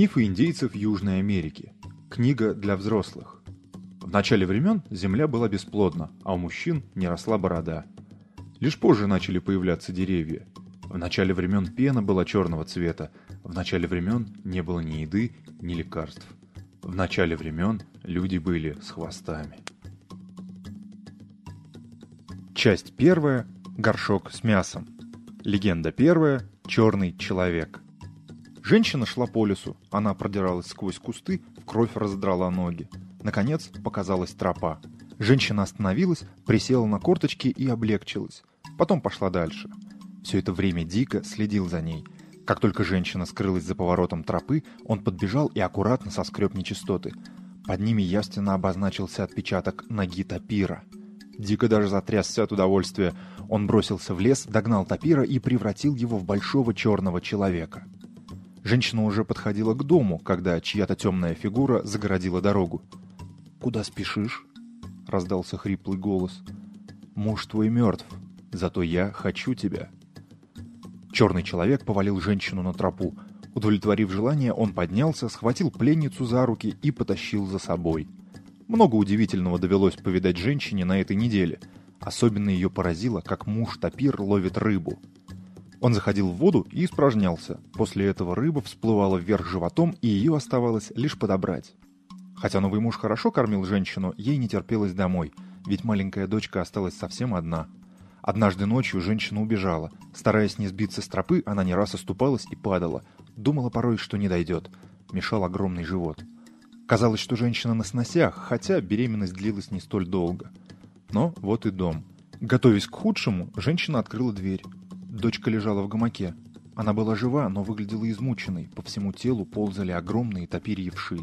Мифы индейцев Южной Америки. Книга для взрослых. В начале времен земля была бесплодна, а у мужчин не росла борода. Лишь позже начали появляться деревья. В начале времен пена была черного цвета, в начале времен не было ни еды, ни лекарств. В начале времен люди были с хвостами. Часть первая. Горшок с мясом. Легенда первая. Черный человек. Женщина шла по лесу, она продиралась сквозь кусты, в кровь раздрала ноги. Наконец показалась тропа. Женщина остановилась, присела на корточки и облегчилась. Потом пошла дальше. Все это время Дико следил за ней. Как только женщина скрылась за поворотом тропы, он подбежал и аккуратно соскреб нечистоты. Под ними явственно обозначился отпечаток ноги тапира. Дико даже затрясся от удовольствия. Он бросился в лес, догнал тапира и превратил его в большого черного человека. Женщина уже подходила к дому, когда чья-то темная фигура загородила дорогу. «Куда спешишь?» — раздался хриплый голос. «Муж твой мертв, зато я хочу тебя». Черный человек повалил женщину на тропу. Удовлетворив желание, он поднялся, схватил пленницу за руки и потащил за собой. Много удивительного довелось повидать женщине на этой неделе. Особенно ее поразило, как муж-тапир ловит рыбу. Он заходил в воду и испражнялся. После этого рыба всплывала вверх животом, и ее оставалось лишь подобрать. Хотя новый муж хорошо кормил женщину, ей не терпелось домой, ведь маленькая дочка осталась совсем одна. Однажды ночью женщина убежала. Стараясь не сбиться с тропы, она не раз оступалась и падала. Думала порой, что не дойдет. Мешал огромный живот. Казалось, что женщина на сносях, хотя беременность длилась не столь долго. Но вот и дом. Готовясь к худшему, женщина открыла дверь. Дочка лежала в гамаке. Она была жива, но выглядела измученной. По всему телу ползали огромные топирьи вши.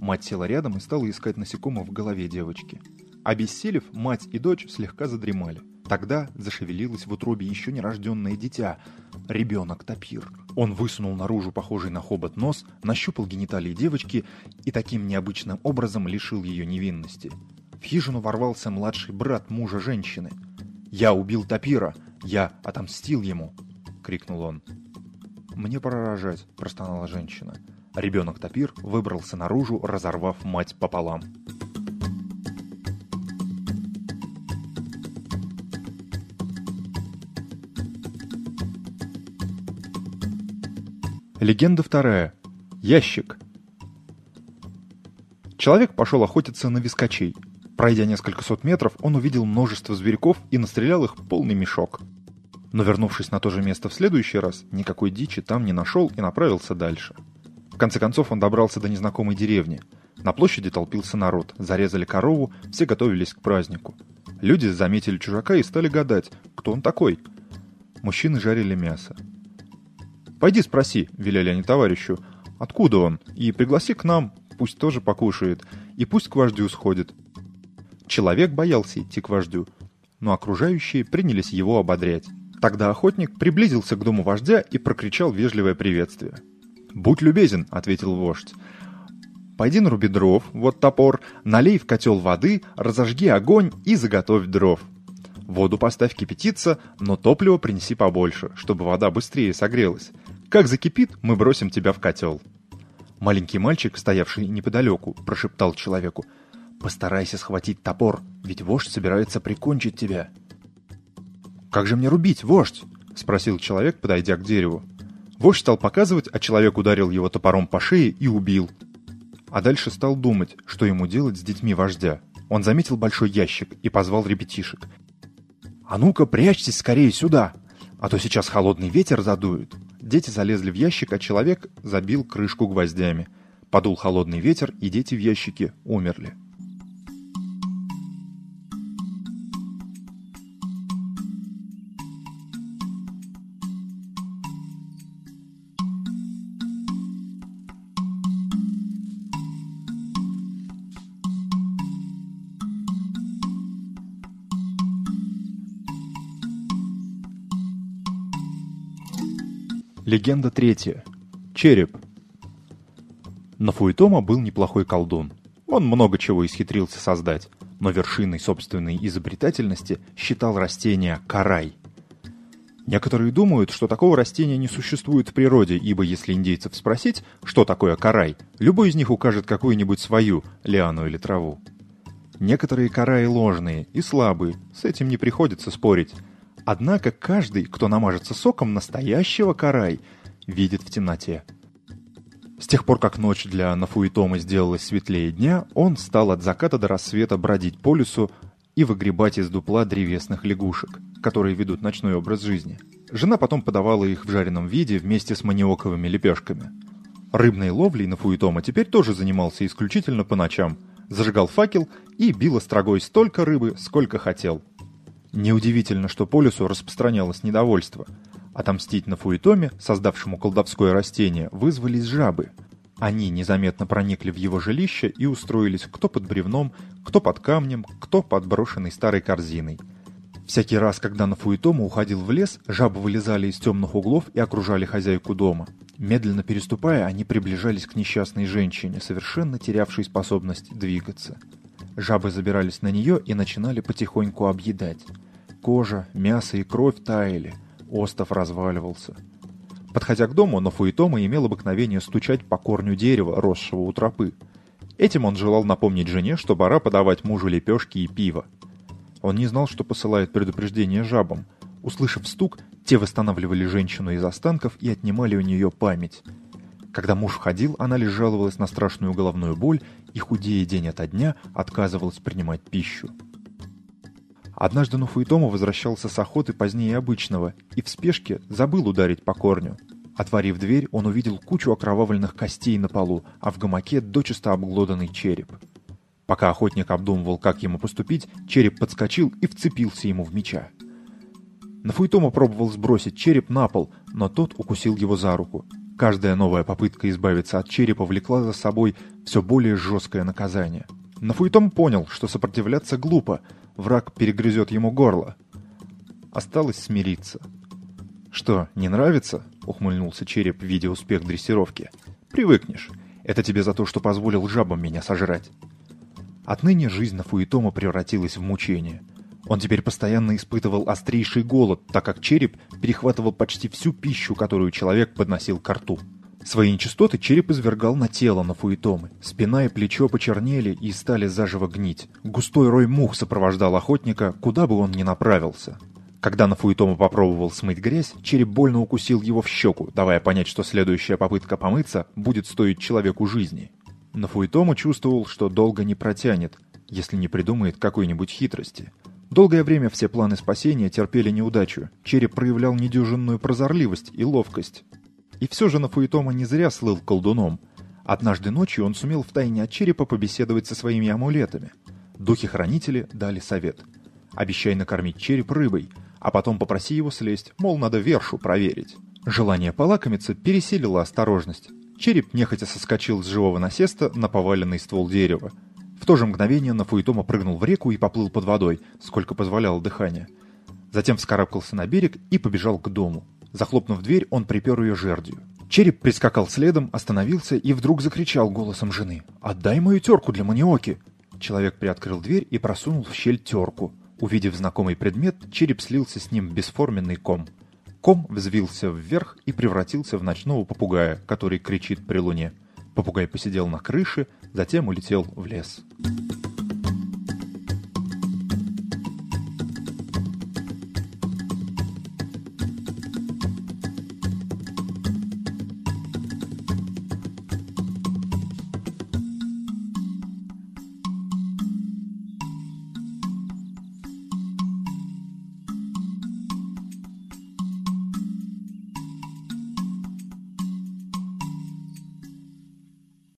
Мать села рядом и стала искать насекомых в голове девочки. Обессилев, мать и дочь слегка задремали. Тогда зашевелилось в утробе еще нерожденное дитя. Ребенок-топир. Он высунул наружу похожий на хобот нос, нащупал гениталии девочки и таким необычным образом лишил ее невинности. В хижину ворвался младший брат мужа женщины. «Я убил топира! Я отомстил ему!» — крикнул он. «Мне пора рожать», — простонала женщина. Ребенок-топир выбрался наружу, разорвав мать пополам. Легенда вторая. Ящик. Человек пошел охотиться на вискачей. Пройдя несколько сот метров, он увидел множество зверьков и настрелял их полный мешок. Но вернувшись на то же место в следующий раз, никакой дичи там не нашел и направился дальше. В конце концов он добрался до незнакомой деревни. На площади толпился народ, зарезали корову, все готовились к празднику. Люди заметили чужака и стали гадать, кто он такой. Мужчины жарили мясо. «Пойди спроси», — велели они товарищу, — «откуда он? И пригласи к нам, пусть тоже покушает, и пусть к вождю сходит». Человек боялся идти к вождю, но окружающие принялись его ободрять. Тогда охотник приблизился к дому вождя и прокричал вежливое приветствие. «Будь любезен», — ответил вождь. «Пойди наруби дров, вот топор, налей в котел воды, разожги огонь и заготовь дров. Воду поставь кипятиться, но топливо принеси побольше, чтобы вода быстрее согрелась. Как закипит, мы бросим тебя в котел». Маленький мальчик, стоявший неподалеку, прошептал человеку — Постарайся схватить топор, ведь вождь собирается прикончить тебя. «Как же мне рубить, вождь?» — спросил человек, подойдя к дереву. Вождь стал показывать, а человек ударил его топором по шее и убил. А дальше стал думать, что ему делать с детьми вождя. Он заметил большой ящик и позвал ребятишек. «А ну-ка, прячьтесь скорее сюда, а то сейчас холодный ветер задует». Дети залезли в ящик, а человек забил крышку гвоздями. Подул холодный ветер, и дети в ящике умерли. Легенда третья. Череп. Нафуитома был неплохой колдун. Он много чего исхитрился создать, но вершиной собственной изобретательности считал растение карай. Некоторые думают, что такого растения не существует в природе, ибо если индейцев спросить, что такое карай, любой из них укажет какую-нибудь свою лиану или траву. Некоторые караи ложные и слабые, с этим не приходится спорить. Однако каждый, кто намажется соком настоящего карай, видит в темноте. С тех пор, как ночь для Нафуитома сделалась светлее дня, он стал от заката до рассвета бродить по лесу и выгребать из дупла древесных лягушек которые ведут ночной образ жизни. Жена потом подавала их в жареном виде вместе с маниоковыми лепешками. Рыбной ловлей на Фуитома теперь тоже занимался исключительно по ночам. Зажигал факел и бил острогой столько рыбы, сколько хотел. Неудивительно, что по лесу распространялось недовольство. Отомстить на Фуитоме, создавшему колдовское растение, вызвались жабы. Они незаметно проникли в его жилище и устроились кто под бревном, кто под камнем, кто под брошенной старой корзиной – Всякий раз, когда на Фуитома уходил в лес, жабы вылезали из темных углов и окружали хозяйку дома. Медленно переступая, они приближались к несчастной женщине, совершенно терявшей способность двигаться. Жабы забирались на нее и начинали потихоньку объедать. Кожа, мясо и кровь таяли, остов разваливался. Подходя к дому, Нафуитома имел обыкновение стучать по корню дерева, росшего у тропы. Этим он желал напомнить жене, что пора подавать мужу лепешки и пиво. Он не знал, что посылает предупреждение жабам. Услышав стук, те восстанавливали женщину из останков и отнимали у нее память. Когда муж входил, она лишь жаловалась на страшную головную боль и, худея день ото дня, отказывалась принимать пищу. Однажды Нуфуитома возвращался с охоты позднее обычного и в спешке забыл ударить по корню. Отворив дверь, он увидел кучу окровавленных костей на полу, а в гамаке дочисто обглоданный череп. Пока охотник обдумывал, как ему поступить, череп подскочил и вцепился ему в меча. Нафуитома пробовал сбросить череп на пол, но тот укусил его за руку. Каждая новая попытка избавиться от черепа влекла за собой все более жесткое наказание. Нафуитом понял, что сопротивляться глупо, враг перегрызет ему горло. Осталось смириться. «Что, не нравится?» — ухмыльнулся череп, видя успех дрессировки. «Привыкнешь. Это тебе за то, что позволил жабам меня сожрать». Отныне жизнь на Фуитома превратилась в мучение. Он теперь постоянно испытывал острейший голод, так как череп перехватывал почти всю пищу, которую человек подносил к рту. Свои нечистоты череп извергал на тело на Фуитомы. Спина и плечо почернели и стали заживо гнить. Густой рой мух сопровождал охотника, куда бы он ни направился. Когда Нафуитома попробовал смыть грязь, череп больно укусил его в щеку, давая понять, что следующая попытка помыться будет стоить человеку жизни. Но Фуитома чувствовал, что долго не протянет, если не придумает какой-нибудь хитрости. Долгое время все планы спасения терпели неудачу. Череп проявлял недюжинную прозорливость и ловкость. И все же Нафуитома не зря слыл колдуном. Однажды ночью он сумел втайне от черепа побеседовать со своими амулетами. Духи-хранители дали совет. Обещай накормить череп рыбой, а потом попроси его слезть, мол, надо вершу проверить. Желание полакомиться пересилило осторожность. Череп нехотя соскочил с живого насеста на поваленный ствол дерева. В то же мгновение Нафуитома прыгнул в реку и поплыл под водой, сколько позволяло дыхание. Затем вскарабкался на берег и побежал к дому. Захлопнув дверь, он припер ее жердью. Череп прискакал следом, остановился и вдруг закричал голосом жены. «Отдай мою терку для маниоки!» Человек приоткрыл дверь и просунул в щель терку. Увидев знакомый предмет, череп слился с ним в бесформенный ком. Ком взвился вверх и превратился в ночного попугая, который кричит при луне. Попугай посидел на крыше, затем улетел в лес.